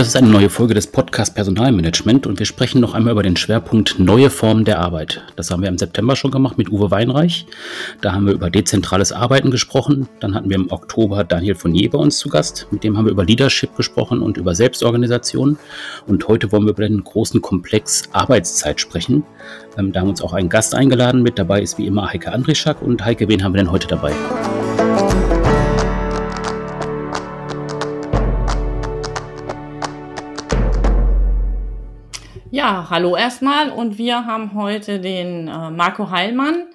Das ist eine neue Folge des Podcast Personalmanagement und wir sprechen noch einmal über den Schwerpunkt neue Formen der Arbeit. Das haben wir im September schon gemacht mit Uwe Weinreich. Da haben wir über dezentrales Arbeiten gesprochen. Dann hatten wir im Oktober Daniel von Je bei uns zu Gast. Mit dem haben wir über Leadership gesprochen und über Selbstorganisation. Und heute wollen wir über den großen Komplex Arbeitszeit sprechen. Ähm, da haben wir uns auch einen Gast eingeladen. Mit dabei ist wie immer Heike Andrischak. Und Heike, wen haben wir denn heute dabei? Ja, hallo erstmal und wir haben heute den äh, Marco Heilmann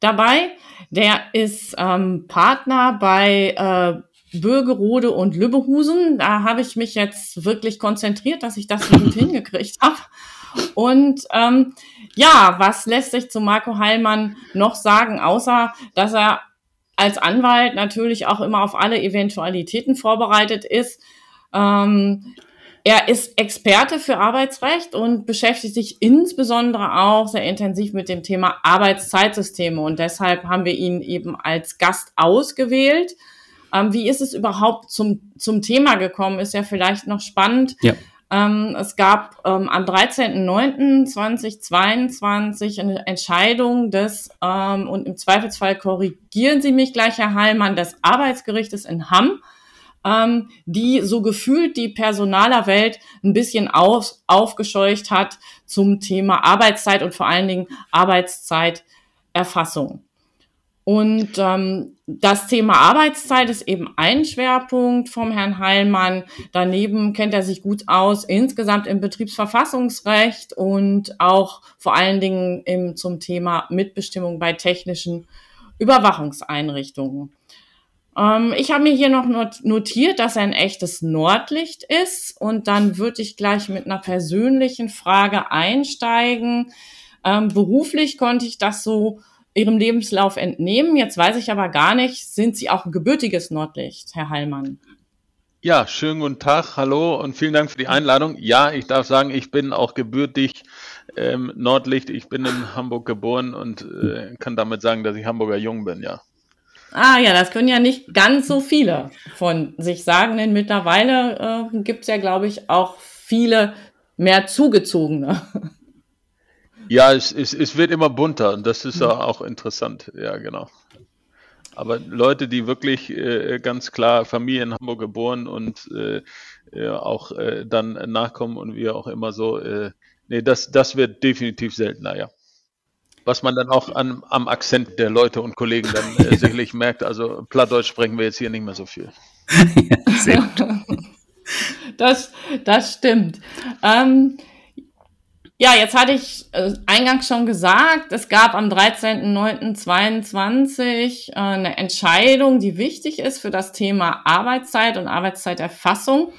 dabei. Der ist ähm, Partner bei äh, Bürgerode und Lübbehusen. Da habe ich mich jetzt wirklich konzentriert, dass ich das gut hingekriegt habe. Und ähm, ja, was lässt sich zu Marco Heilmann noch sagen, außer dass er als Anwalt natürlich auch immer auf alle Eventualitäten vorbereitet ist. Ähm, er ist Experte für Arbeitsrecht und beschäftigt sich insbesondere auch sehr intensiv mit dem Thema Arbeitszeitsysteme. Und deshalb haben wir ihn eben als Gast ausgewählt. Ähm, wie ist es überhaupt zum, zum Thema gekommen? Ist ja vielleicht noch spannend. Ja. Ähm, es gab ähm, am 13.09.2022 eine Entscheidung des, ähm, und im Zweifelsfall korrigieren Sie mich gleich, Herr Heilmann, des Arbeitsgerichtes in Hamm ähm, die so gefühlt die Personalerwelt ein bisschen auf, aufgescheucht hat zum Thema Arbeitszeit und vor allen Dingen Arbeitszeiterfassung. Und ähm, das Thema Arbeitszeit ist eben ein Schwerpunkt vom Herrn Heilmann. Daneben kennt er sich gut aus insgesamt im Betriebsverfassungsrecht und auch vor allen Dingen im, zum Thema Mitbestimmung bei technischen Überwachungseinrichtungen. Ähm, ich habe mir hier noch notiert, dass er ein echtes Nordlicht ist und dann würde ich gleich mit einer persönlichen Frage einsteigen. Ähm, beruflich konnte ich das so Ihrem Lebenslauf entnehmen. Jetzt weiß ich aber gar nicht, sind Sie auch ein gebürtiges Nordlicht, Herr Heilmann? Ja, schönen guten Tag, hallo und vielen Dank für die Einladung. Ja, ich darf sagen, ich bin auch gebürtig ähm, Nordlicht. Ich bin in Hamburg geboren und äh, kann damit sagen, dass ich Hamburger Jung bin, ja. Ah ja, das können ja nicht ganz so viele von sich sagen, denn mittlerweile äh, gibt es ja, glaube ich, auch viele mehr zugezogene. Ja, es, es, es wird immer bunter und das ist ja auch interessant. Ja, genau. Aber Leute, die wirklich äh, ganz klar Familie in Hamburg geboren und äh, auch äh, dann nachkommen und wie auch immer so, äh, nee, das, das wird definitiv seltener, ja was man dann auch an, am Akzent der Leute und Kollegen dann äh, sicherlich merkt. Also Plattdeutsch sprechen wir jetzt hier nicht mehr so viel. Sehr gut. Das, das stimmt. Ähm, ja, jetzt hatte ich äh, eingangs schon gesagt, es gab am 13.09.22 äh, eine Entscheidung, die wichtig ist für das Thema Arbeitszeit und Arbeitszeiterfassung.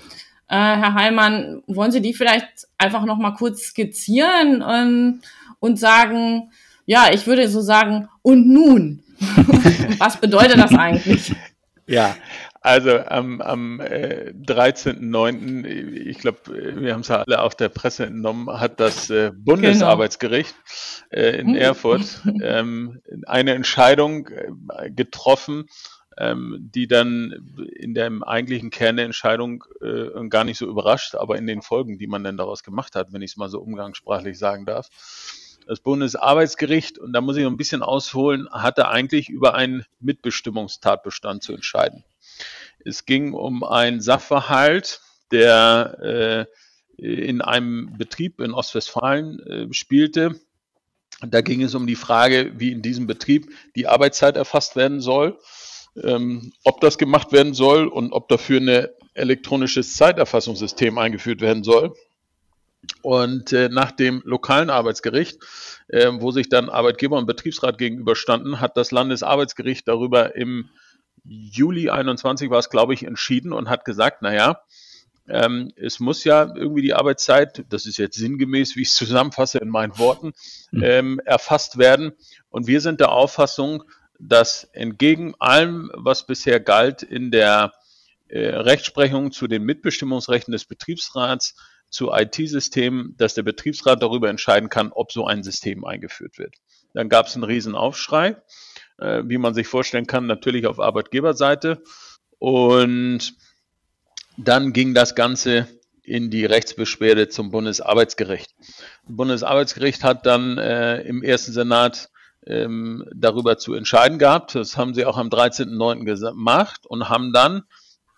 Äh, Herr Heilmann, wollen Sie die vielleicht einfach noch mal kurz skizzieren ähm, und sagen, ja, ich würde so sagen, und nun? Was bedeutet das eigentlich? Ja, also am, am äh, 13.09., ich glaube, wir haben es ja alle auf der Presse entnommen, hat das äh, Bundesarbeitsgericht äh, in hm. Erfurt ähm, eine Entscheidung äh, getroffen, ähm, die dann in dem eigentlichen Kern der Entscheidung äh, gar nicht so überrascht, aber in den Folgen, die man dann daraus gemacht hat, wenn ich es mal so umgangssprachlich sagen darf, das Bundesarbeitsgericht, und da muss ich noch ein bisschen ausholen, hatte eigentlich über einen Mitbestimmungstatbestand zu entscheiden. Es ging um einen Sachverhalt, der äh, in einem Betrieb in Ostwestfalen äh, spielte. Da ging es um die Frage, wie in diesem Betrieb die Arbeitszeit erfasst werden soll, ähm, ob das gemacht werden soll und ob dafür ein elektronisches Zeiterfassungssystem eingeführt werden soll. Und äh, nach dem lokalen Arbeitsgericht, äh, wo sich dann Arbeitgeber und Betriebsrat gegenüberstanden, hat das Landesarbeitsgericht darüber im Juli 21 war es, glaube ich, entschieden und hat gesagt, naja, ähm, es muss ja irgendwie die Arbeitszeit, das ist jetzt sinngemäß, wie ich es zusammenfasse in meinen Worten, hm. ähm, erfasst werden. Und wir sind der Auffassung, dass entgegen allem, was bisher galt in der äh, Rechtsprechung zu den Mitbestimmungsrechten des Betriebsrats, zu IT-Systemen, dass der Betriebsrat darüber entscheiden kann, ob so ein System eingeführt wird. Dann gab es einen riesen Aufschrei, äh, wie man sich vorstellen kann, natürlich auf Arbeitgeberseite. Und dann ging das Ganze in die Rechtsbeschwerde zum Bundesarbeitsgericht. Das Bundesarbeitsgericht hat dann äh, im ersten Senat ähm, darüber zu entscheiden gehabt. Das haben sie auch am 13.09. gemacht und haben dann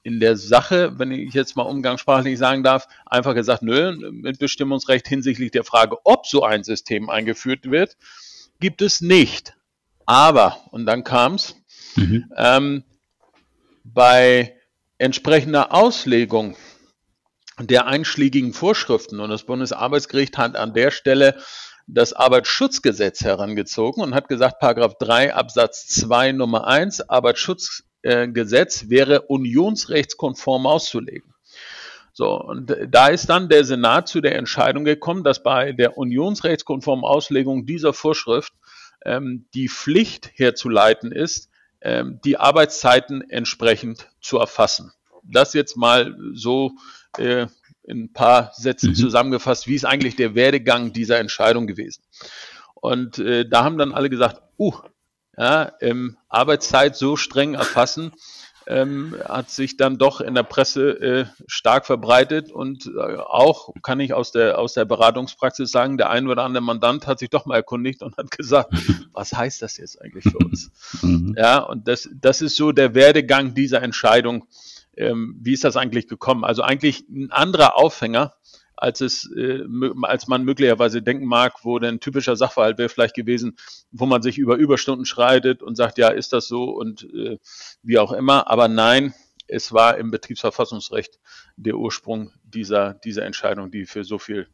in der Sache, wenn ich jetzt mal umgangssprachlich sagen darf, einfach gesagt, nö, mit Bestimmungsrecht hinsichtlich der Frage, ob so ein System eingeführt wird, gibt es nicht. Aber, und dann kam es, mhm. ähm, bei entsprechender Auslegung der einschlägigen Vorschriften und das Bundesarbeitsgericht hat an der Stelle das Arbeitsschutzgesetz herangezogen und hat gesagt, Paragraph 3 Absatz 2 Nummer 1 Arbeitsschutzgesetz wäre unionsrechtskonform auszulegen. So, und da ist dann der Senat zu der Entscheidung gekommen, dass bei der unionsrechtskonformen Auslegung dieser Vorschrift ähm, die Pflicht herzuleiten ist, ähm, die Arbeitszeiten entsprechend zu erfassen. Das jetzt mal so äh, in ein paar Sätzen mhm. zusammengefasst, wie ist eigentlich der Werdegang dieser Entscheidung gewesen. Und äh, da haben dann alle gesagt, uh, ja, ähm, Arbeitszeit so streng erfassen, ähm, hat sich dann doch in der Presse äh, stark verbreitet und äh, auch kann ich aus der aus der Beratungspraxis sagen, der ein oder andere Mandant hat sich doch mal erkundigt und hat gesagt, was heißt das jetzt eigentlich für uns? Mhm. Ja, und das das ist so der Werdegang dieser Entscheidung ähm, wie ist das eigentlich gekommen? Also eigentlich ein anderer Aufhänger, als es, äh, als man möglicherweise denken mag, wo denn typischer Sachverhalt wäre vielleicht gewesen, wo man sich über Überstunden schreitet und sagt, ja, ist das so und äh, wie auch immer. Aber nein, es war im Betriebsverfassungsrecht der Ursprung dieser, dieser Entscheidung, die für so viel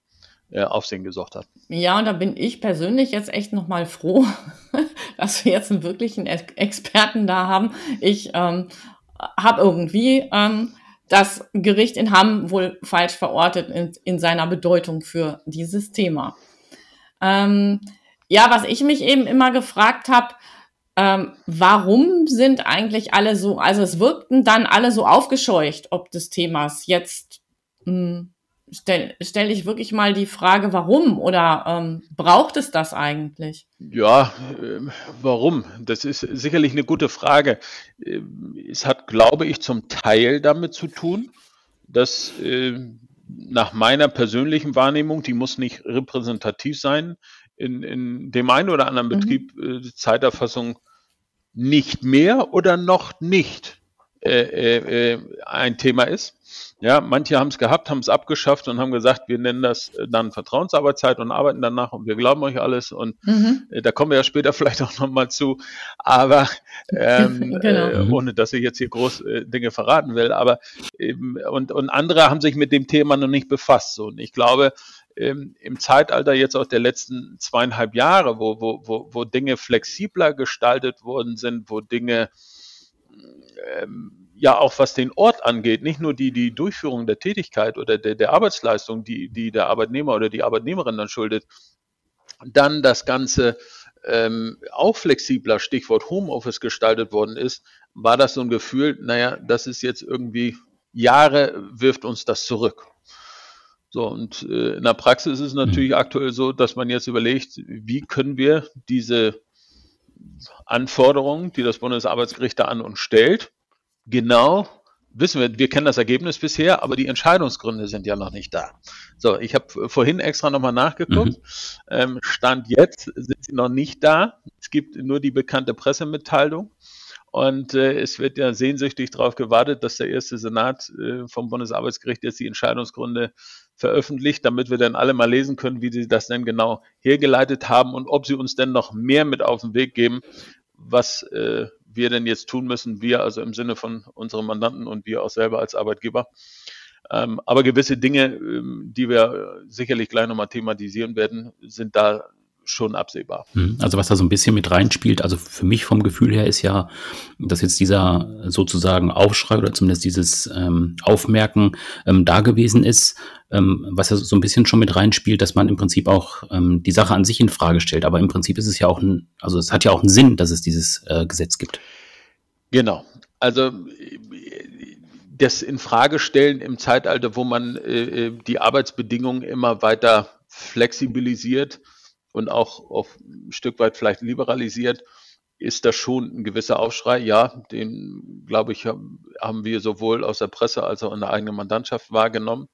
äh, Aufsehen gesorgt hat. Ja, und da bin ich persönlich jetzt echt nochmal froh, dass wir jetzt einen wirklichen Experten da haben. Ich ähm, habe irgendwie ähm, das Gericht in Hamm wohl falsch verortet in, in seiner Bedeutung für dieses Thema. Ähm, ja, was ich mich eben immer gefragt habe, ähm, warum sind eigentlich alle so, also es wirkten dann alle so aufgescheucht ob des Themas. Jetzt mh, hm, stelle stell ich wirklich mal die Frage, warum oder ähm, braucht es das eigentlich? Ja, äh, warum? Das ist sicherlich eine gute Frage. Äh, es hat, glaube ich, zum Teil damit zu tun, dass äh, nach meiner persönlichen Wahrnehmung, die muss nicht repräsentativ sein, in, in dem einen oder anderen mhm. Betrieb äh, Zeiterfassung nicht mehr oder noch nicht äh, äh, ein Thema ist. Ja, manche haben es gehabt, haben es abgeschafft und haben gesagt, wir nennen das äh, dann Vertrauensarbeitszeit und arbeiten danach und wir glauben euch alles und mhm. äh, da kommen wir ja später vielleicht auch nochmal zu, aber ähm, genau. äh, ohne dass ich jetzt hier groß äh, Dinge verraten will, aber eben, und, und andere haben sich mit dem Thema noch nicht befasst. So. Und ich glaube, ähm, im Zeitalter jetzt auch der letzten zweieinhalb Jahre, wo, wo, wo, wo Dinge flexibler gestaltet worden sind, wo Dinge ähm, ja auch was den Ort angeht, nicht nur die, die Durchführung der Tätigkeit oder der, der Arbeitsleistung, die, die der Arbeitnehmer oder die Arbeitnehmerin dann schuldet, dann das Ganze ähm, auch flexibler, Stichwort Homeoffice gestaltet worden ist, war das so ein Gefühl, naja, das ist jetzt irgendwie Jahre wirft uns das zurück. So, und äh, in der Praxis ist es natürlich mhm. aktuell so, dass man jetzt überlegt, wie können wir diese Anforderungen, die das Bundesarbeitsgericht da an uns stellt, genau wissen wir, wir kennen das Ergebnis bisher, aber die Entscheidungsgründe sind ja noch nicht da. So, ich habe vorhin extra nochmal nachgeguckt. Mhm. Ähm, Stand jetzt sind sie noch nicht da. Es gibt nur die bekannte Pressemitteilung. Und äh, es wird ja sehnsüchtig darauf gewartet, dass der erste Senat äh, vom Bundesarbeitsgericht jetzt die Entscheidungsgründe veröffentlicht, damit wir dann alle mal lesen können, wie sie das denn genau hergeleitet haben und ob sie uns denn noch mehr mit auf den Weg geben, was äh, wir denn jetzt tun müssen, wir also im Sinne von unseren Mandanten und wir auch selber als Arbeitgeber. Ähm, aber gewisse Dinge, ähm, die wir sicherlich gleich nochmal thematisieren werden, sind da schon absehbar. Mhm. Also was da so ein bisschen mit reinspielt, also für mich vom Gefühl her ist ja, dass jetzt dieser sozusagen Aufschrei oder zumindest dieses ähm, Aufmerken ähm, da gewesen ist, ähm, was ja so ein bisschen schon mit reinspielt, dass man im Prinzip auch ähm, die Sache an sich in Frage stellt. Aber im Prinzip ist es ja auch ein, also es hat ja auch einen Sinn, dass es dieses äh, Gesetz gibt. Genau. Also das in Frage stellen im Zeitalter, wo man äh, äh die Arbeitsbedingungen immer weiter flexibilisiert, und auch auf ein Stück weit vielleicht liberalisiert, ist das schon ein gewisser Aufschrei. Ja, den, glaube ich, haben wir sowohl aus der Presse als auch in der eigenen Mandantschaft wahrgenommen.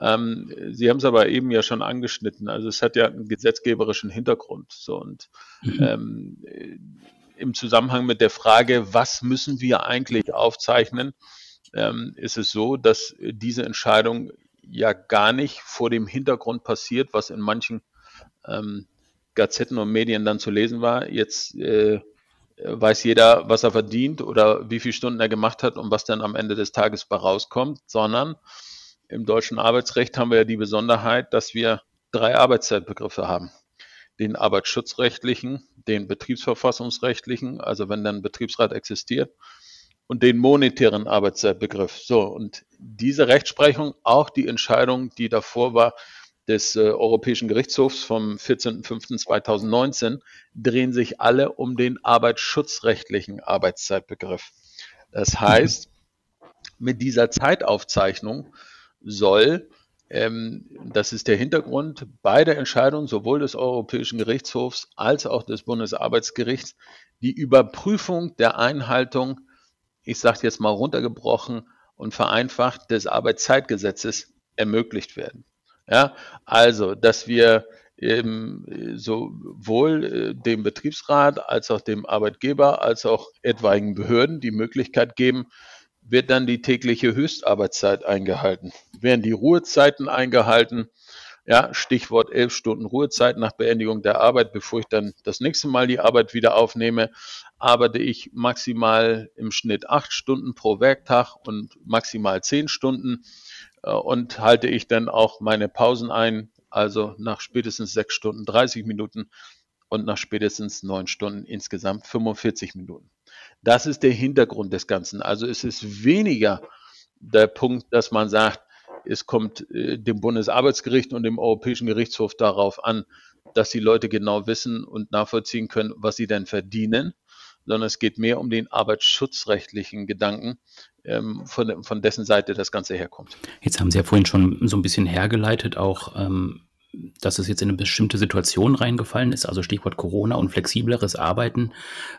Ähm, Sie haben es aber eben ja schon angeschnitten. Also es hat ja einen gesetzgeberischen Hintergrund. So und mhm. ähm, im Zusammenhang mit der Frage, was müssen wir eigentlich aufzeichnen, ähm, ist es so, dass diese Entscheidung ja gar nicht vor dem Hintergrund passiert, was in manchen ähm, Gazetten und Medien dann zu lesen war. Jetzt äh, weiß jeder, was er verdient oder wie viele Stunden er gemacht hat und was dann am Ende des Tages bei rauskommt, sondern im deutschen Arbeitsrecht haben wir ja die Besonderheit, dass wir drei Arbeitszeitbegriffe haben. Den arbeitsschutzrechtlichen, den betriebsverfassungsrechtlichen, also wenn dann Betriebsrat existiert, und den monetären Arbeitszeitbegriff. So, und diese Rechtsprechung, auch die Entscheidung, die davor war, des äh, Europäischen Gerichtshofs vom 14.05.2019 drehen sich alle um den arbeitsschutzrechtlichen Arbeitszeitbegriff. Das heißt, mit dieser Zeitaufzeichnung soll, ähm, das ist der Hintergrund, beide Entscheidungen, sowohl des Europäischen Gerichtshofs als auch des Bundesarbeitsgerichts, die Überprüfung der Einhaltung ich sage jetzt mal runtergebrochen und vereinfacht, des Arbeitszeitgesetzes ermöglicht werden. Ja, also, dass wir eben sowohl äh, dem Betriebsrat als auch dem Arbeitgeber als auch etwaigen Behörden die Möglichkeit geben, wird dann die tägliche Höchstarbeitszeit eingehalten? Werden die Ruhezeiten eingehalten? Ja, Stichwort elf Stunden Ruhezeit nach Beendigung der Arbeit, bevor ich dann das nächste Mal die Arbeit wieder aufnehme, arbeite ich maximal im Schnitt acht Stunden pro Werktag und maximal zehn Stunden und halte ich dann auch meine Pausen ein, also nach spätestens sechs Stunden 30 Minuten und nach spätestens neun Stunden insgesamt 45 Minuten. Das ist der Hintergrund des Ganzen. Also es ist weniger der Punkt, dass man sagt, es kommt äh, dem Bundesarbeitsgericht und dem Europäischen Gerichtshof darauf an, dass die Leute genau wissen und nachvollziehen können, was sie denn verdienen, sondern es geht mehr um den arbeitsschutzrechtlichen Gedanken, von, von dessen Seite das Ganze herkommt. Jetzt haben Sie ja vorhin schon so ein bisschen hergeleitet, auch ähm, dass es jetzt in eine bestimmte Situation reingefallen ist, also Stichwort Corona und flexibleres Arbeiten.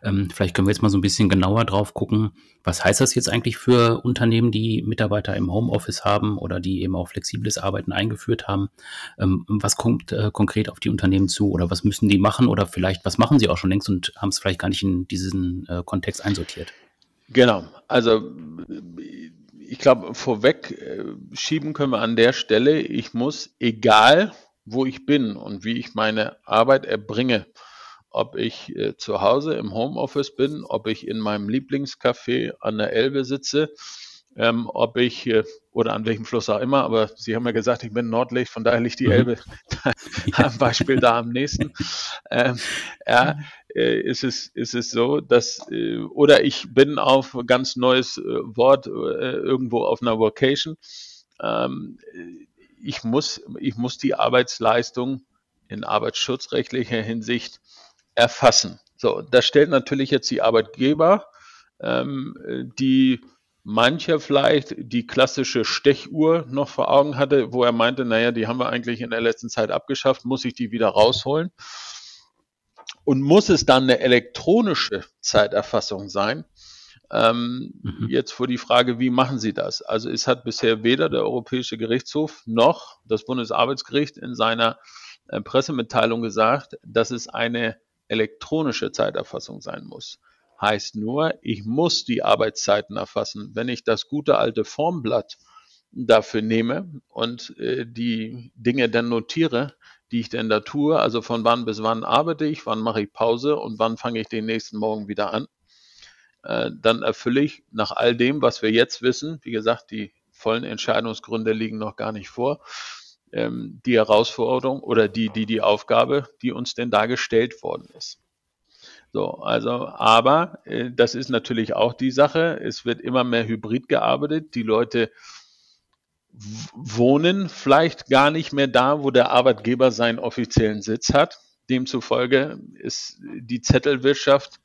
Ähm, vielleicht können wir jetzt mal so ein bisschen genauer drauf gucken, was heißt das jetzt eigentlich für Unternehmen, die Mitarbeiter im Homeoffice haben oder die eben auch flexibles Arbeiten eingeführt haben? Ähm, was kommt äh, konkret auf die Unternehmen zu oder was müssen die machen oder vielleicht was machen sie auch schon längst und haben es vielleicht gar nicht in diesen äh, Kontext einsortiert? Genau, also ich glaube, vorweg äh, schieben können wir an der Stelle, ich muss, egal wo ich bin und wie ich meine Arbeit erbringe. Ob ich äh, zu Hause im Homeoffice bin, ob ich in meinem Lieblingscafé an der Elbe sitze, ähm, ob ich äh, oder an welchem Fluss auch immer, aber Sie haben ja gesagt, ich bin Nordlicht, von daher liegt die mhm. Elbe am Beispiel da am nächsten. Ähm, ja, äh, ist es, ist es so, dass, äh, oder ich bin auf ganz neues äh, Wort äh, irgendwo auf einer Vocation. Ähm, ich muss, ich muss die Arbeitsleistung in arbeitsschutzrechtlicher Hinsicht erfassen. So, das stellt natürlich jetzt die Arbeitgeber, ähm, die mancher vielleicht die klassische Stechuhr noch vor Augen hatte, wo er meinte, naja, die haben wir eigentlich in der letzten Zeit abgeschafft, muss ich die wieder rausholen? Und muss es dann eine elektronische Zeiterfassung sein? Ähm, mhm. Jetzt vor die Frage, wie machen Sie das? Also es hat bisher weder der Europäische Gerichtshof noch das Bundesarbeitsgericht in seiner äh, Pressemitteilung gesagt, dass es eine elektronische Zeiterfassung sein muss. Heißt nur, ich muss die Arbeitszeiten erfassen. Wenn ich das gute alte Formblatt dafür nehme und äh, die Dinge dann notiere, die ich denn da tue, also von wann bis wann arbeite ich, wann mache ich Pause und wann fange ich den nächsten Morgen wieder an, äh, dann erfülle ich nach all dem, was wir jetzt wissen, wie gesagt, die vollen Entscheidungsgründe liegen noch gar nicht vor, ähm, die Herausforderung oder die, die, die Aufgabe, die uns denn da gestellt worden ist. So, also, aber äh, das ist natürlich auch die Sache. Es wird immer mehr hybrid gearbeitet. Die Leute wohnen vielleicht gar nicht mehr da, wo der Arbeitgeber seinen offiziellen Sitz hat. Demzufolge ist die Zettelwirtschaft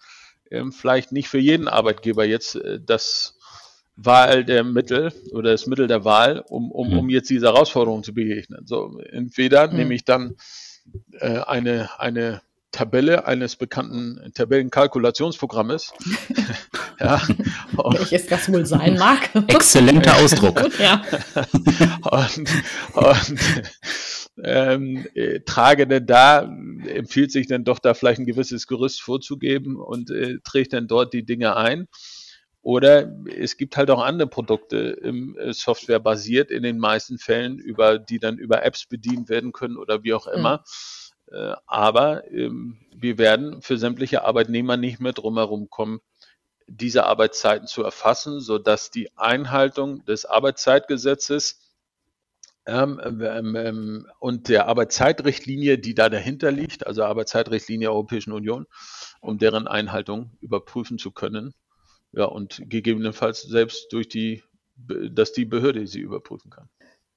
ähm, vielleicht nicht für jeden Arbeitgeber jetzt äh, das Wahl der Mittel oder das Mittel der Wahl, um, um, um mhm. jetzt diese Herausforderung zu begegnen. So, entweder mhm. nehme ich dann äh, eine, eine Tabelle eines bekannten Tabellenkalkulationsprogrammes. ja, Welches das wohl sein mag. Exzellenter Ausdruck. ja. und, und ähm, äh, trage denn da, empfiehlt sich denn doch da vielleicht ein gewisses Gerüst vorzugeben und äh, trägt dann dort die Dinge ein. Oder es gibt halt auch andere Produkte im äh, Software basiert in den meisten Fällen, über die dann über Apps bedient werden können oder wie auch mhm. immer. Mhm. Aber ähm, wir werden für sämtliche Arbeitnehmer nicht mehr drumherum kommen, diese Arbeitszeiten zu erfassen, sodass die Einhaltung des Arbeitszeitgesetzes ähm, ähm, ähm, und der Arbeitszeitrichtlinie, die da dahinter liegt, also Arbeitszeitrichtlinie der Europäischen Union, um deren Einhaltung überprüfen zu können. Ja, und gegebenenfalls selbst durch die, dass die Behörde sie überprüfen kann.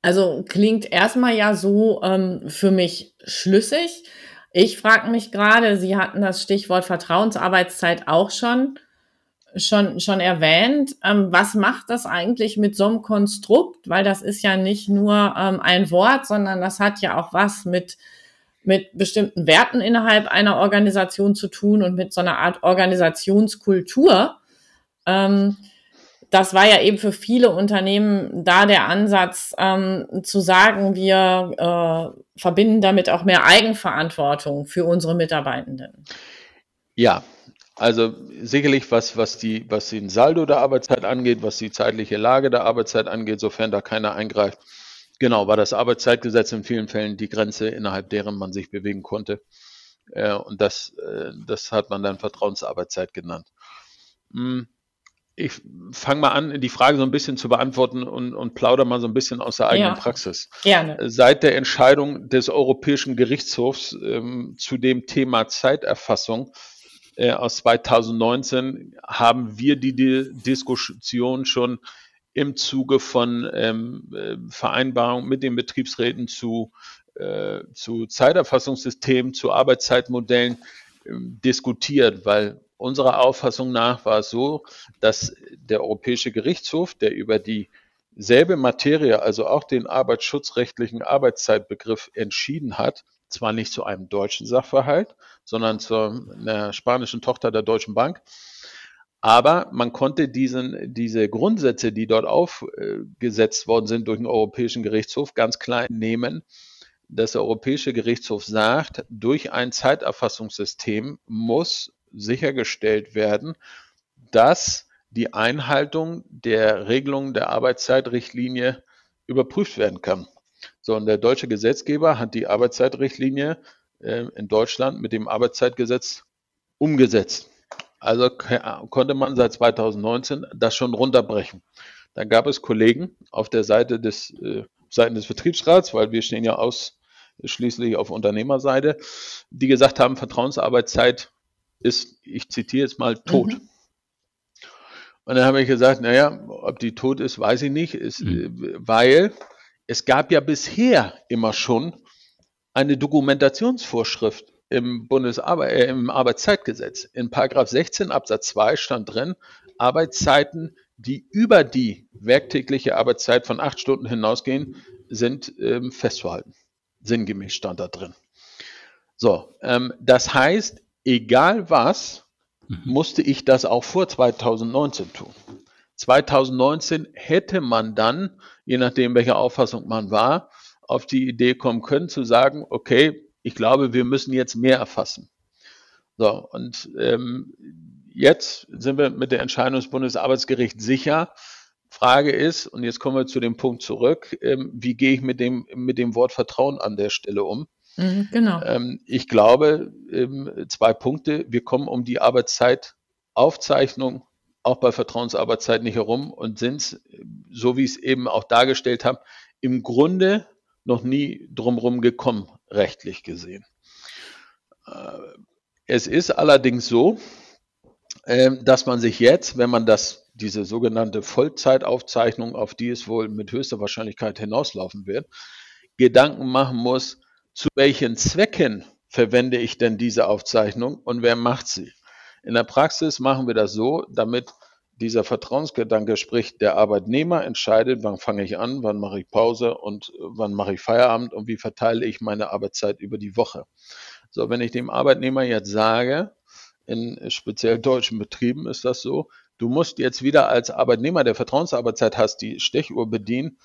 Also klingt erstmal ja so ähm, für mich schlüssig. Ich frage mich gerade, Sie hatten das Stichwort Vertrauensarbeitszeit auch schon schon, schon erwähnt. Ähm, was macht das eigentlich mit so einem Konstrukt? Weil das ist ja nicht nur ähm, ein Wort, sondern das hat ja auch was mit, mit bestimmten Werten innerhalb einer Organisation zu tun und mit so einer Art Organisationskultur. Ähm, das war ja eben für viele Unternehmen da der Ansatz, ähm, zu sagen, wir äh, verbinden damit auch mehr Eigenverantwortung für unsere Mitarbeitenden. Ja, also sicherlich, was, was, die, was den Saldo der Arbeitszeit angeht, was die zeitliche Lage der Arbeitszeit angeht, sofern da keiner eingreift. Genau, war das Arbeitszeitgesetz in vielen Fällen die Grenze, innerhalb deren man sich bewegen konnte. Äh, und das, äh, das hat man dann Vertrauensarbeitszeit genannt. Hm, ich fange mal an, die Frage so ein bisschen zu beantworten und, und plaudere mal so ein bisschen aus der eigenen ja, Praxis. Gerne. Seit der Entscheidung des Europäischen Gerichtshofs ähm, zu dem Thema Zeiterfassung äh, aus 2019 haben wir die, die Diskussion schon im Zuge von ähm, äh, Vereinbarungen mit den Betriebsräten zu, äh, zu Zeiterfassungssystemen, zu Arbeitszeitmodellen äh, diskutiert, weil unserer Auffassung nach war es so, dass der Europäische Gerichtshof, der über dieselbe Materie, also auch den arbeitsschutzrechtlichen Arbeitszeitbegriff entschieden hat, zwar nicht zu einem deutschen Sachverhalt, sondern zu einer spanischen Tochter der Deutschen Bank. Aber man konnte diesen, diese Grundsätze, die dort aufgesetzt worden sind durch den Europäischen Gerichtshof, ganz klein nehmen. Das Europäische Gerichtshof sagt, durch ein Zeiterfassungssystem muss sichergestellt werden, dass die Einhaltung der Regelungen der Arbeitszeitrichtlinie überprüft werden kann. So, und der deutsche Gesetzgeber hat die Arbeitszeitrichtlinie äh, in Deutschland mit dem Arbeitszeitgesetz umgesetzt. Also konnte man seit 2019 das schon runterbrechen. Dann gab es Kollegen auf der Seite des, äh, Seiten des Betriebsrats, weil wir stehen ja ausschließlich auf Unternehmerseite, die gesagt haben, Vertrauensarbeitszeit ist, ich zitiere jetzt mal, tot. Mhm. Und dann habe ich gesagt, naja, ob die tot ist, weiß ich nicht, ist, mhm. Äh, weil es gab ja bisher immer schon eine Dokumentationsvorschrift im, Bundesarbe äh, im Arbeitszeitgesetz. In Paragraph 16 Absatz 2 stand drin, Arbeitszeiten, die über die werktägliche Arbeitszeit von acht Stunden hinausgehen, sind ähm, festzuhalten. Sinngemäß stand da drin. So, ähm, das heißt, egal was, mhm. musste ich das auch vor 2019 tun. 2019 hätte man dann, je nachdem, welcher Auffassung man war, auf die Idee kommen können, zu sagen, okay, ich glaube, wir müssen jetzt mehr erfassen. So, und ähm, jetzt sind wir mit der Entscheidung des Bundesarbeitsgerichts sicher. Frage ist, und jetzt kommen wir zu dem Punkt zurück, ähm, wie gehe ich mit dem, mit dem Wort Vertrauen an der Stelle um? Mhm, genau. Ähm, ich glaube, ähm, zwei Punkte. Wir kommen um die Arbeitszeitaufzeichnung auch bei Vertrauensarbeitszeit nicht herum und sind, so wie ich es eben auch dargestellt habe, im Grunde noch nie drumherum gekommen, rechtlich gesehen. Äh, es ist allerdings so, ähm, dass man sich jetzt, wenn man das, diese sogenannte Vollzeitaufzeichnung, auf die es wohl mit höchster Wahrscheinlichkeit hinauslaufen wird, Gedanken machen muss, zu welchen Zwecken verwende ich denn diese Aufzeichnung und wer macht sie? In der Praxis machen wir das so, damit dieser Vertrauensgedanke spricht, der Arbeitnehmer entscheidet, wann fange ich an, wann mache ich Pause und wann mache ich Feierabend und wie verteile ich meine Arbeitszeit über die Woche. So, wenn ich dem Arbeitnehmer jetzt sage, in speziell deutschen Betrieben ist das so, du musst jetzt wieder als Arbeitnehmer, der Vertrauensarbeitszeit hast, die Stechuhr bedienen,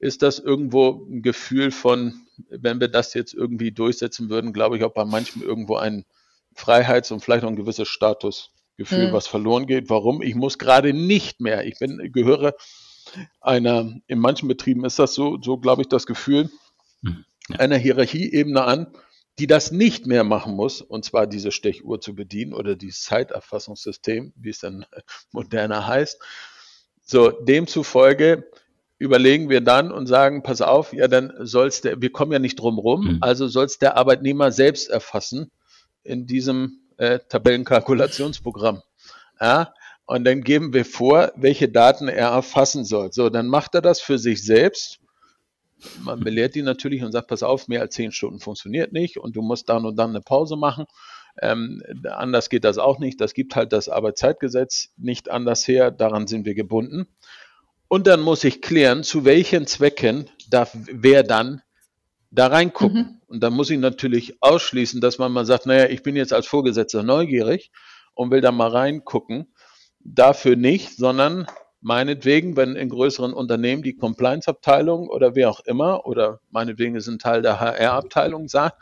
ist das irgendwo ein Gefühl von, wenn wir das jetzt irgendwie durchsetzen würden, glaube ich, auch bei manchen irgendwo ein Freiheits- und vielleicht auch ein gewisses Statusgefühl, mhm. was verloren geht. Warum? Ich muss gerade nicht mehr, ich bin, gehöre einer, in manchen Betrieben ist das so, so glaube ich, das Gefühl, mhm. ja. einer Hierarchieebene an, die das nicht mehr machen muss, und zwar diese Stechuhr zu bedienen oder dieses Zeiterfassungssystem, wie es dann moderner heißt. So, demzufolge überlegen wir dann und sagen, pass auf, ja, dann soll's der, wir kommen ja nicht drum rum, mhm. also soll es der Arbeitnehmer selbst erfassen in diesem äh, Tabellenkalkulationsprogramm. Ja, und dann geben wir vor, welche Daten er erfassen soll. So, dann macht er das für sich selbst. Man belehrt ihn natürlich und sagt, pass auf, mehr als zehn Stunden funktioniert nicht und du musst dann und dann eine Pause machen. Ähm, anders geht das auch nicht. Das gibt halt das Arbeitszeitgesetz nicht anders her. Daran sind wir gebunden. Und dann muss ich klären, zu welchen Zwecken darf wer dann da reingucken. Mhm. Und dann muss ich natürlich ausschließen, dass man mal sagt, naja, ich bin jetzt als Vorgesetzter neugierig und will da mal reingucken. Dafür nicht, sondern meinetwegen, wenn in größeren Unternehmen die Compliance-Abteilung oder wer auch immer oder meinetwegen ist ein Teil der HR-Abteilung sagt,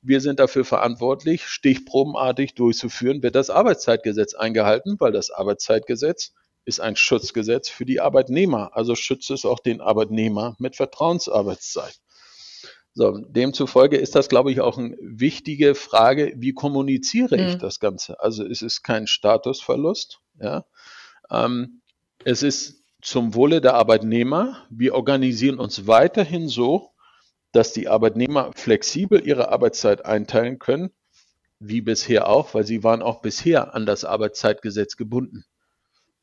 wir sind dafür verantwortlich, stichprobenartig durchzuführen, wird das Arbeitszeitgesetz eingehalten, weil das Arbeitszeitgesetz ist ein Schutzgesetz für die Arbeitnehmer. Also schützt es auch den Arbeitnehmer mit Vertrauensarbeitszeit. So, demzufolge ist das, glaube ich, auch eine wichtige Frage, wie kommuniziere ich mhm. das Ganze? Also es ist kein Statusverlust. Ja? Ähm, es ist zum Wohle der Arbeitnehmer. Wir organisieren uns weiterhin so, dass die Arbeitnehmer flexibel ihre Arbeitszeit einteilen können, wie bisher auch, weil sie waren auch bisher an das Arbeitszeitgesetz gebunden.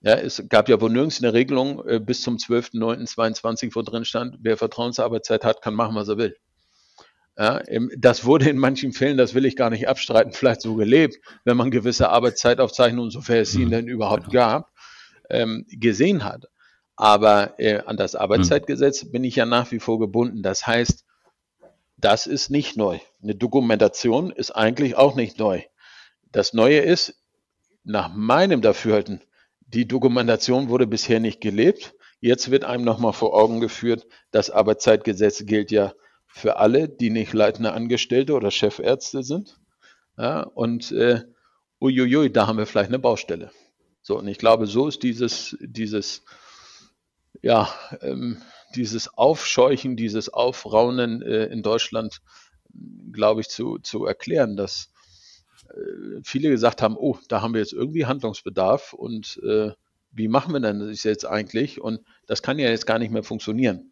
Ja, es gab ja wohl nirgends eine Regelung äh, bis zum 12.09.22, wo drin stand, wer Vertrauensarbeitszeit hat, kann machen, was er will. Ja, das wurde in manchen Fällen, das will ich gar nicht abstreiten, vielleicht so gelebt, wenn man gewisse Arbeitszeitaufzeichnungen, sofern es sie mhm. denn überhaupt genau. gab, ähm, gesehen hat. Aber äh, an das Arbeitszeitgesetz mhm. bin ich ja nach wie vor gebunden. Das heißt, das ist nicht neu. Eine Dokumentation ist eigentlich auch nicht neu. Das Neue ist, nach meinem Dafürhalten, die Dokumentation wurde bisher nicht gelebt. Jetzt wird einem nochmal vor Augen geführt, das Arbeitszeitgesetz gilt ja für alle, die nicht leitende Angestellte oder Chefärzte sind. Ja, und äh, uiuiui, da haben wir vielleicht eine Baustelle. So, und ich glaube, so ist dieses, dieses, ja, ähm, dieses Aufscheuchen, dieses Aufraunen äh, in Deutschland, glaube ich, zu, zu erklären, dass viele gesagt haben, oh, da haben wir jetzt irgendwie Handlungsbedarf und äh, wie machen wir denn das jetzt eigentlich? Und das kann ja jetzt gar nicht mehr funktionieren,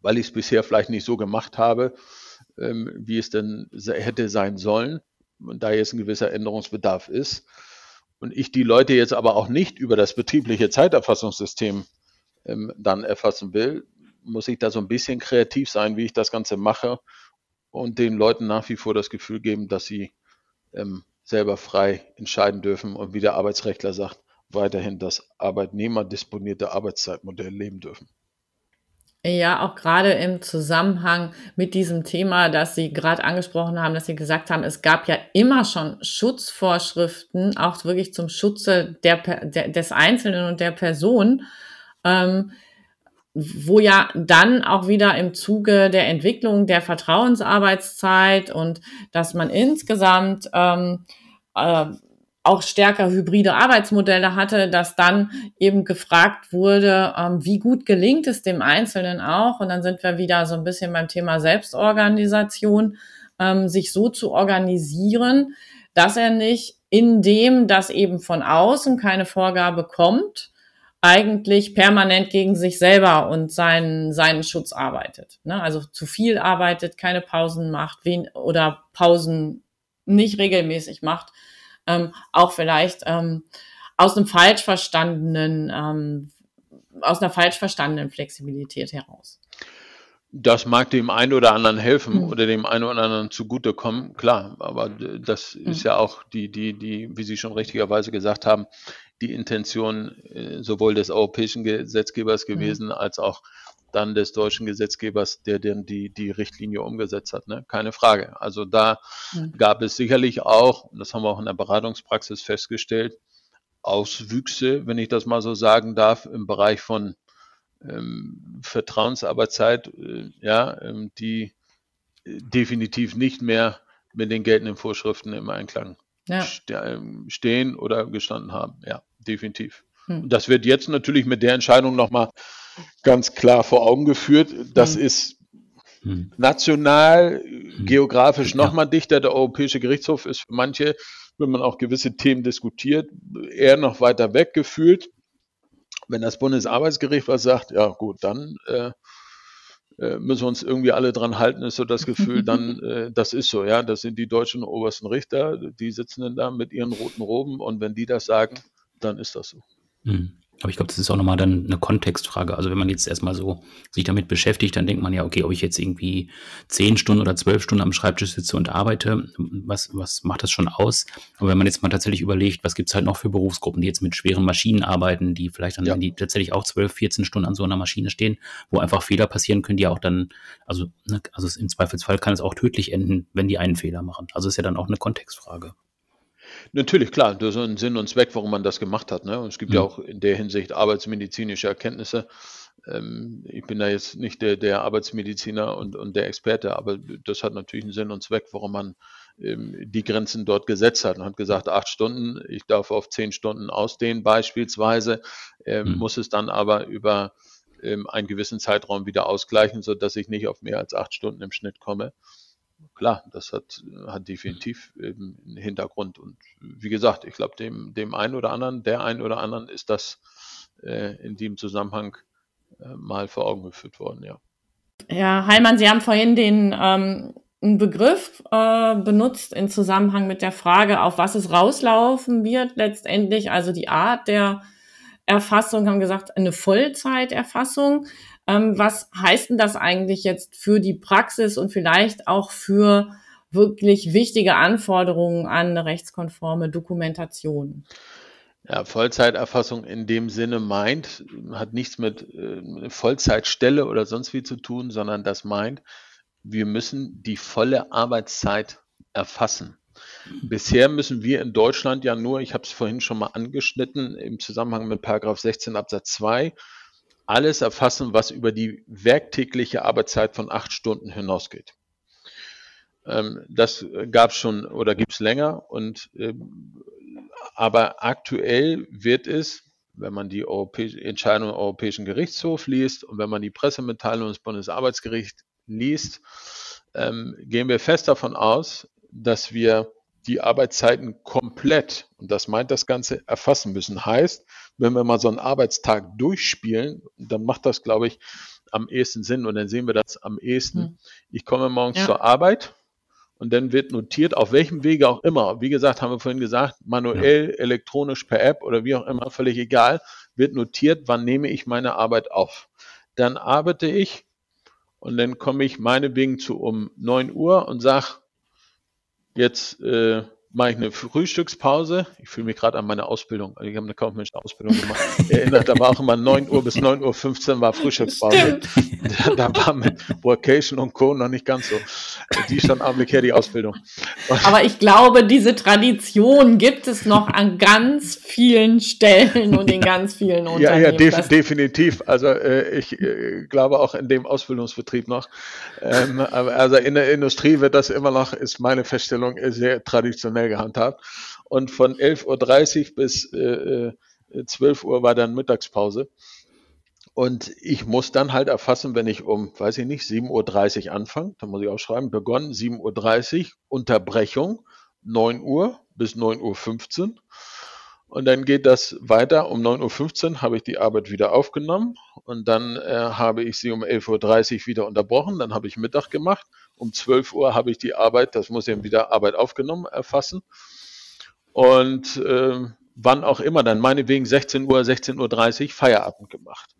weil ich es bisher vielleicht nicht so gemacht habe, ähm, wie es denn hätte sein sollen da jetzt ein gewisser Änderungsbedarf ist. Und ich die Leute jetzt aber auch nicht über das betriebliche Zeiterfassungssystem ähm, dann erfassen will, muss ich da so ein bisschen kreativ sein, wie ich das Ganze mache und den Leuten nach wie vor das Gefühl geben, dass sie ähm, selber frei entscheiden dürfen und wie der Arbeitsrechtler sagt, weiterhin das arbeitnehmerdisponierte Arbeitszeitmodell leben dürfen. Ja, auch gerade im Zusammenhang mit diesem Thema, das Sie gerade angesprochen haben, dass Sie gesagt haben, es gab ja immer schon Schutzvorschriften, auch wirklich zum Schutze der, der des Einzelnen und der Person. Ähm, wo ja dann auch wieder im Zuge der Entwicklung der Vertrauensarbeitszeit und dass man insgesamt ähm, äh, auch stärker hybride Arbeitsmodelle hatte, dass dann eben gefragt wurde, ähm, wie gut gelingt es dem Einzelnen auch. Und dann sind wir wieder so ein bisschen beim Thema Selbstorganisation, ähm, sich so zu organisieren, dass er nicht in dem, dass eben von außen keine Vorgabe kommt, eigentlich permanent gegen sich selber und seinen, seinen Schutz arbeitet. Ne? Also zu viel arbeitet, keine Pausen macht wen, oder Pausen nicht regelmäßig macht. Ähm, auch vielleicht ähm, aus einem falsch verstandenen, ähm, aus einer falsch verstandenen Flexibilität heraus. Das mag dem einen oder anderen helfen mhm. oder dem einen oder anderen zugutekommen, klar, aber das mhm. ist ja auch die, die, die, wie Sie schon richtigerweise gesagt haben, die Intention äh, sowohl des europäischen Gesetzgebers mhm. gewesen, mhm. als auch dann des deutschen Gesetzgebers, der denn die, die Richtlinie umgesetzt hat. Ne? Keine Frage. Also da mhm. gab es sicherlich auch, und das haben wir auch in der Beratungspraxis festgestellt, Auswüchse, wenn ich das mal so sagen darf, im Bereich von ähm, Vertrauensarbeitszeit, äh, ja, ähm, die äh, definitiv nicht mehr mit den geltenden Vorschriften im Einklang ja. Ähm, stehen oder gestanden haben. Ja, definitiv. Hm. Und das wird jetzt natürlich mit der Entscheidung nochmal ganz klar vor Augen geführt. Das hm. ist hm. national, hm. geografisch nochmal dichter. Der Europäische Gerichtshof ist für manche, wenn man auch gewisse Themen diskutiert, eher noch weiter weg gefühlt. Wenn das Bundesarbeitsgericht was sagt, ja gut, dann äh, äh, müssen wir uns irgendwie alle dran halten, ist so das Gefühl, dann, äh, das ist so, ja, das sind die deutschen obersten Richter, die sitzen dann da mit ihren roten Roben und wenn die das sagen, dann ist das so. Mhm. Aber ich glaube, das ist auch nochmal dann eine Kontextfrage. Also wenn man jetzt erstmal so sich damit beschäftigt, dann denkt man ja, okay, ob ich jetzt irgendwie zehn Stunden oder zwölf Stunden am Schreibtisch sitze und arbeite, was, was macht das schon aus? Aber wenn man jetzt mal tatsächlich überlegt, was gibt's halt noch für Berufsgruppen, die jetzt mit schweren Maschinen arbeiten, die vielleicht dann ja. die tatsächlich auch zwölf, 14 Stunden an so einer Maschine stehen, wo einfach Fehler passieren können, die auch dann, also, ne, also im Zweifelsfall kann es auch tödlich enden, wenn die einen Fehler machen. Also ist ja dann auch eine Kontextfrage. Natürlich, klar, das ist ein Sinn und Zweck, warum man das gemacht hat. Ne? Und es gibt mhm. ja auch in der Hinsicht arbeitsmedizinische Erkenntnisse. Ähm, ich bin da jetzt nicht der, der Arbeitsmediziner und, und, der Experte, aber das hat natürlich einen Sinn und Zweck, warum man ähm, die Grenzen dort gesetzt hat und hat gesagt, acht Stunden, ich darf auf zehn Stunden ausdehnen beispielsweise, ähm, mhm. muss es dann aber über ähm, einen gewissen Zeitraum wieder ausgleichen, sodass ich nicht auf mehr als acht Stunden im Schnitt komme klar, das hat, hat definitiv einen Hintergrund. Und wie gesagt, ich glaube, dem, dem einen oder anderen, der einen oder anderen ist das äh, in dem Zusammenhang äh, mal vor Augen geführt worden, ja. Herr Heilmann, Sie haben vorhin den ähm, Begriff äh, benutzt in Zusammenhang mit der Frage, auf was es rauslaufen wird letztendlich, also die Art der Erfassung, haben gesagt, eine Vollzeiterfassung. Ähm, was heißt denn das eigentlich jetzt für die Praxis und vielleicht auch für wirklich wichtige Anforderungen an eine rechtskonforme Dokumentation? Ja, Vollzeiterfassung in dem Sinne meint, hat nichts mit äh, Vollzeitstelle oder sonst wie zu tun, sondern das meint, wir müssen die volle Arbeitszeit erfassen. Bisher müssen wir in Deutschland ja nur, ich habe es vorhin schon mal angeschnitten, im Zusammenhang mit Paragraph 16 Absatz 2 alles erfassen, was über die werktägliche Arbeitszeit von acht Stunden hinausgeht. Ähm, das gab es schon oder gibt es länger und ähm, aber aktuell wird es, wenn man die Entscheidung des Europäischen Gerichtshofs liest und wenn man die Pressemitteilung des Bundesarbeitsgerichts liest, ähm, gehen wir fest davon aus, dass wir die Arbeitszeiten komplett, und das meint das Ganze, erfassen müssen. Heißt, wenn wir mal so einen Arbeitstag durchspielen, dann macht das, glaube ich, am ehesten Sinn und dann sehen wir das am ehesten. Hm. Ich komme morgens ja. zur Arbeit und dann wird notiert, auf welchem Wege auch immer, wie gesagt, haben wir vorhin gesagt, manuell, ja. elektronisch per App oder wie auch immer, völlig egal, wird notiert, wann nehme ich meine Arbeit auf. Dann arbeite ich und dann komme ich meinetwegen zu um 9 Uhr und sage, Jetzt äh, mache ich eine Frühstückspause. Ich fühle mich gerade an meine Ausbildung. Ich habe eine kaufmännische Ausbildung gemacht. Erinnert, da war auch immer 9 Uhr bis 9.15 Uhr war Frühstückspause. da war mit Workation und Co. noch nicht ganz so. Die stand Augenblick her, die Ausbildung. Aber ich glaube, diese Tradition gibt es noch an ganz vielen Stellen und in ganz vielen Unternehmen. Ja, ja, def definitiv. Also äh, ich äh, glaube auch in dem Ausbildungsbetrieb noch. Ähm, also in der Industrie wird das immer noch, ist meine Feststellung, sehr traditionell gehandhabt. Und von 11.30 Uhr bis äh, 12 äh, Uhr war dann Mittagspause. Und ich muss dann halt erfassen, wenn ich um, weiß ich nicht, 7.30 Uhr anfange, dann muss ich auch schreiben, begonnen 7.30 Uhr, Unterbrechung 9 Uhr bis 9.15 Uhr. Und dann geht das weiter. Um 9.15 Uhr habe ich die Arbeit wieder aufgenommen und dann äh, habe ich sie um 11.30 Uhr wieder unterbrochen. Dann habe ich Mittag gemacht. Um 12 Uhr habe ich die Arbeit, das muss eben wieder Arbeit aufgenommen, erfassen. Und äh, wann auch immer, dann meinetwegen 16 Uhr, 16.30 Uhr Feierabend gemacht.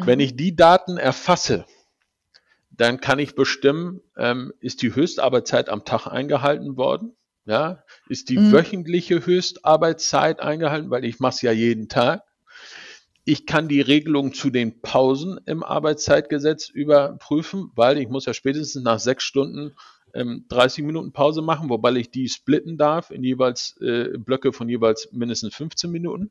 Mhm. Wenn ich die Daten erfasse, dann kann ich bestimmen, ähm, ist die Höchstarbeitszeit am Tag eingehalten worden? Ja, ist die mhm. wöchentliche Höchstarbeitszeit eingehalten, weil ich mache es ja jeden Tag. ich kann die Regelung zu den Pausen im Arbeitszeitgesetz überprüfen, weil ich muss ja spätestens nach sechs Stunden ähm, 30 Minuten Pause machen, wobei ich die splitten darf in jeweils äh, Blöcke von jeweils mindestens 15 Minuten.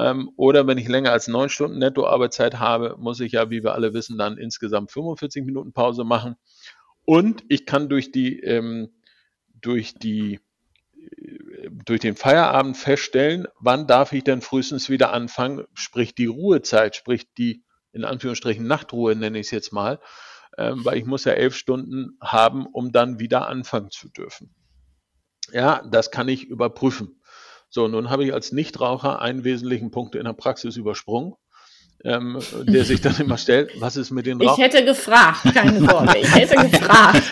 Ähm, oder wenn ich länger als neun Stunden Nettoarbeitszeit habe, muss ich ja, wie wir alle wissen, dann insgesamt 45 Minuten Pause machen. Und ich kann durch die, ähm, durch die äh, durch den Feierabend feststellen, wann darf ich denn frühestens wieder anfangen, sprich die Ruhezeit, sprich die in Anführungsstrichen Nachtruhe nenne ich es jetzt mal, ähm, weil ich muss ja elf Stunden haben, um dann wieder anfangen zu dürfen. Ja, das kann ich überprüfen. So, nun habe ich als Nichtraucher einen wesentlichen Punkt in der Praxis übersprungen. Ähm, der sich dann immer stellt, was ist mit den Rauchern? Ich hätte gefragt, keine Sorge, ich hätte gefragt.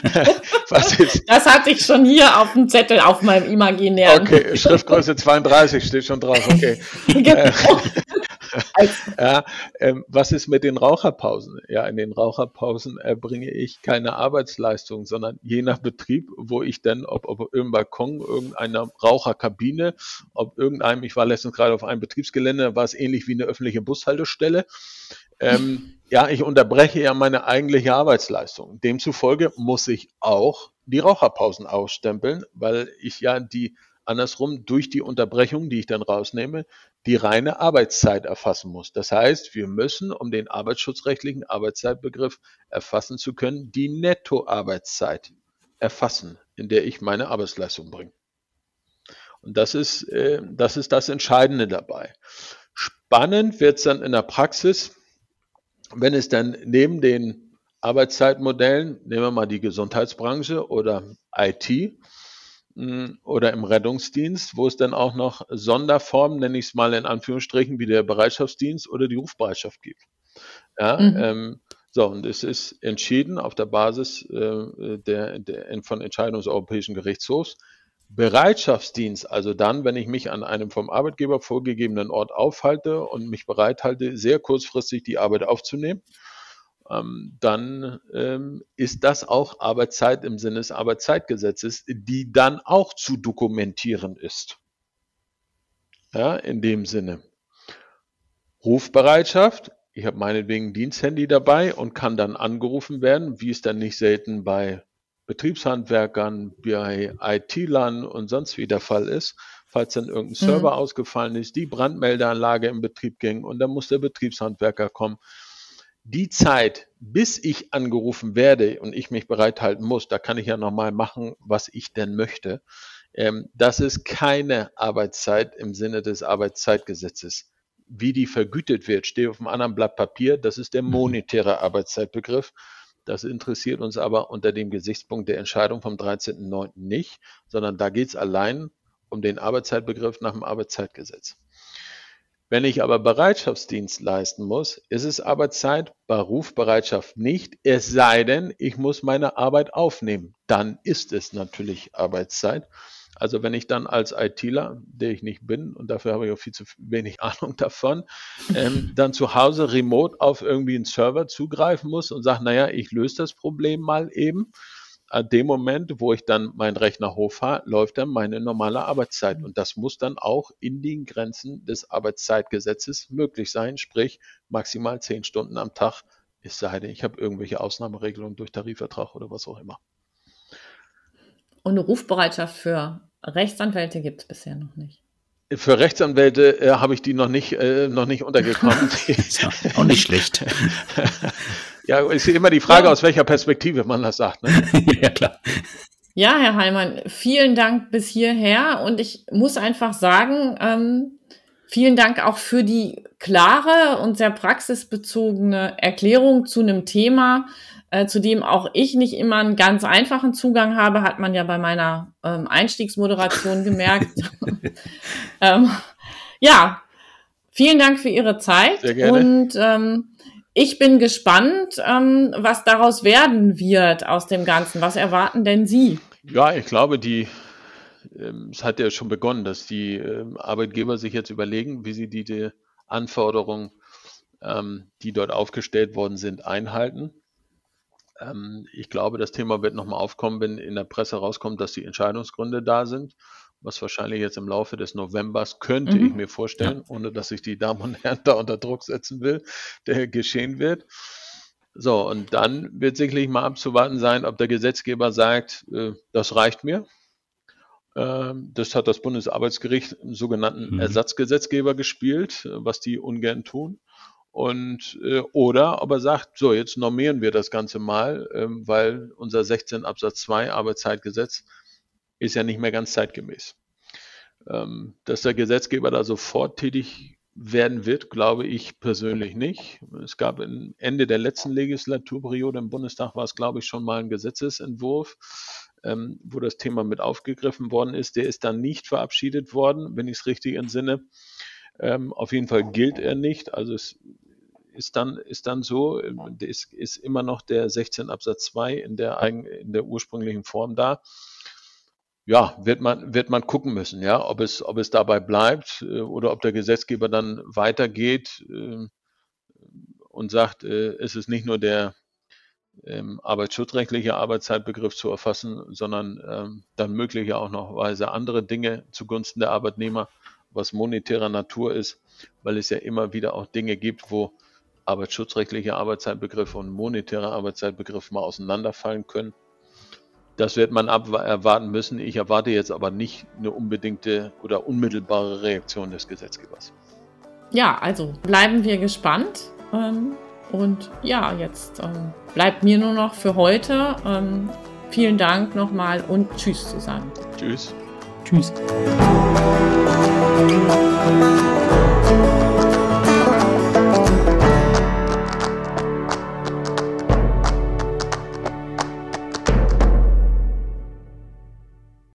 was ist? Das hatte ich schon hier auf dem Zettel, auf meinem imaginären. Okay, Schriftgröße 32 steht schon drauf, okay. genau. Äh, ja, ähm, was ist mit den Raucherpausen? Ja, in den Raucherpausen erbringe ich keine Arbeitsleistung, sondern je nach Betrieb, wo ich dann, ob, ob irgendein Balkon, irgendeiner Raucherkabine, ob irgendeinem, ich war letztens gerade auf einem Betriebsgelände, war es ähnlich wie eine öffentliche Bushaltestelle. Ähm, ja, ich unterbreche ja meine eigentliche Arbeitsleistung. Demzufolge muss ich auch die Raucherpausen ausstempeln, weil ich ja die andersrum durch die Unterbrechung, die ich dann rausnehme, die reine Arbeitszeit erfassen muss. Das heißt, wir müssen, um den arbeitsschutzrechtlichen Arbeitszeitbegriff erfassen zu können, die Nettoarbeitszeit erfassen, in der ich meine Arbeitsleistung bringe. Und das ist, äh, das ist das Entscheidende dabei. Spannend wird es dann in der Praxis, wenn es dann neben den Arbeitszeitmodellen, nehmen wir mal die Gesundheitsbranche oder IT, oder im Rettungsdienst, wo es dann auch noch Sonderformen, nenne ich es mal in Anführungsstrichen, wie der Bereitschaftsdienst oder die Rufbereitschaft gibt. Ja, mhm. ähm, so, und es ist entschieden auf der Basis äh, der, der, von Entscheidungen des Europäischen Gerichtshofs. Bereitschaftsdienst, also dann, wenn ich mich an einem vom Arbeitgeber vorgegebenen Ort aufhalte und mich bereithalte, sehr kurzfristig die Arbeit aufzunehmen ähm, dann ähm, ist das auch Arbeitszeit im Sinne des Arbeitszeitgesetzes, die dann auch zu dokumentieren ist. Ja, in dem Sinne. Rufbereitschaft. Ich habe meinetwegen Diensthandy dabei und kann dann angerufen werden, wie es dann nicht selten bei Betriebshandwerkern, bei IT-Lern und sonst wie der Fall ist. Falls dann irgendein Server mhm. ausgefallen ist, die Brandmeldeanlage im Betrieb ging und dann muss der Betriebshandwerker kommen die Zeit, bis ich angerufen werde und ich mich bereithalten muss, da kann ich ja nochmal machen, was ich denn möchte. Ähm, das ist keine Arbeitszeit im Sinne des Arbeitszeitgesetzes. Wie die vergütet wird, steht auf einem anderen Blatt Papier. Das ist der mhm. monetäre Arbeitszeitbegriff. Das interessiert uns aber unter dem Gesichtspunkt der Entscheidung vom 13.09. nicht, sondern da geht es allein um den Arbeitszeitbegriff nach dem Arbeitszeitgesetz. Wenn ich aber Bereitschaftsdienst leisten muss, ist es Arbeitszeit, bei Rufbereitschaft nicht, es sei denn, ich muss meine Arbeit aufnehmen. Dann ist es natürlich Arbeitszeit. Also wenn ich dann als ITler, der ich nicht bin, und dafür habe ich auch viel zu wenig Ahnung davon, ähm, dann zu Hause remote auf irgendwie einen Server zugreifen muss und sage, naja, ich löse das Problem mal eben, an dem Moment, wo ich dann meinen Rechner hochfahre, läuft dann meine normale Arbeitszeit. Und das muss dann auch in den Grenzen des Arbeitszeitgesetzes möglich sein, sprich maximal zehn Stunden am Tag, es sei denn, ich habe irgendwelche Ausnahmeregelungen durch Tarifvertrag oder was auch immer. Und eine Rufbereitschaft für Rechtsanwälte gibt es bisher noch nicht. Für Rechtsanwälte äh, habe ich die noch nicht, äh, noch nicht untergekommen. ja, auch nicht schlecht. Ja, ist immer die Frage, ja. aus welcher Perspektive man das sagt. Ne? ja, klar. Ja, Herr Heimann, vielen Dank bis hierher. Und ich muss einfach sagen, ähm, vielen Dank auch für die klare und sehr praxisbezogene Erklärung zu einem Thema, äh, zu dem auch ich nicht immer einen ganz einfachen Zugang habe, hat man ja bei meiner ähm, Einstiegsmoderation gemerkt. ähm, ja, vielen Dank für Ihre Zeit. Sehr gerne. Und ähm, ich bin gespannt, ähm, was daraus werden wird aus dem Ganzen. Was erwarten denn Sie? Ja, ich glaube, die, ähm, es hat ja schon begonnen, dass die ähm, Arbeitgeber sich jetzt überlegen, wie sie die, die Anforderungen, die dort aufgestellt worden sind, einhalten. Ähm, ich glaube, das Thema wird nochmal aufkommen, wenn in der Presse rauskommt, dass die Entscheidungsgründe da sind was wahrscheinlich jetzt im Laufe des Novembers könnte mhm. ich mir vorstellen, ja. ohne dass ich die Damen und Herren da unter Druck setzen will, der geschehen wird. So, und dann wird sicherlich mal abzuwarten sein, ob der Gesetzgeber sagt, äh, das reicht mir. Ähm, das hat das Bundesarbeitsgericht im sogenannten mhm. Ersatzgesetzgeber gespielt, äh, was die ungern tun. Und, äh, oder aber sagt, so, jetzt normieren wir das Ganze mal, ähm, weil unser 16 Absatz 2 Arbeitszeitgesetz ist ja nicht mehr ganz zeitgemäß. Ähm, dass der Gesetzgeber da sofort tätig werden wird, glaube ich persönlich nicht. Es gab Ende der letzten Legislaturperiode im Bundestag war es, glaube ich, schon mal ein Gesetzesentwurf, ähm, wo das Thema mit aufgegriffen worden ist. Der ist dann nicht verabschiedet worden, wenn ich es richtig entsinne. Ähm, auf jeden Fall gilt er nicht. Also es ist dann, ist dann so, es ist immer noch der 16 Absatz 2 in der, in der ursprünglichen Form da. Ja, wird man, wird man gucken müssen, ja, ob es, ob es dabei bleibt äh, oder ob der Gesetzgeber dann weitergeht äh, und sagt, äh, es ist nicht nur der ähm, arbeitsschutzrechtliche Arbeitszeitbegriff zu erfassen, sondern ähm, dann möglich auch noch weise andere Dinge zugunsten der Arbeitnehmer, was monetärer Natur ist, weil es ja immer wieder auch Dinge gibt, wo arbeitsschutzrechtliche Arbeitszeitbegriff und monetärer Arbeitszeitbegriff mal auseinanderfallen können. Das wird man erwarten müssen. Ich erwarte jetzt aber nicht eine unbedingte oder unmittelbare Reaktion des Gesetzgebers. Ja, also bleiben wir gespannt. Ähm, und ja, jetzt ähm, bleibt mir nur noch für heute ähm, vielen Dank nochmal und Tschüss zu sagen. Tschüss. Tschüss.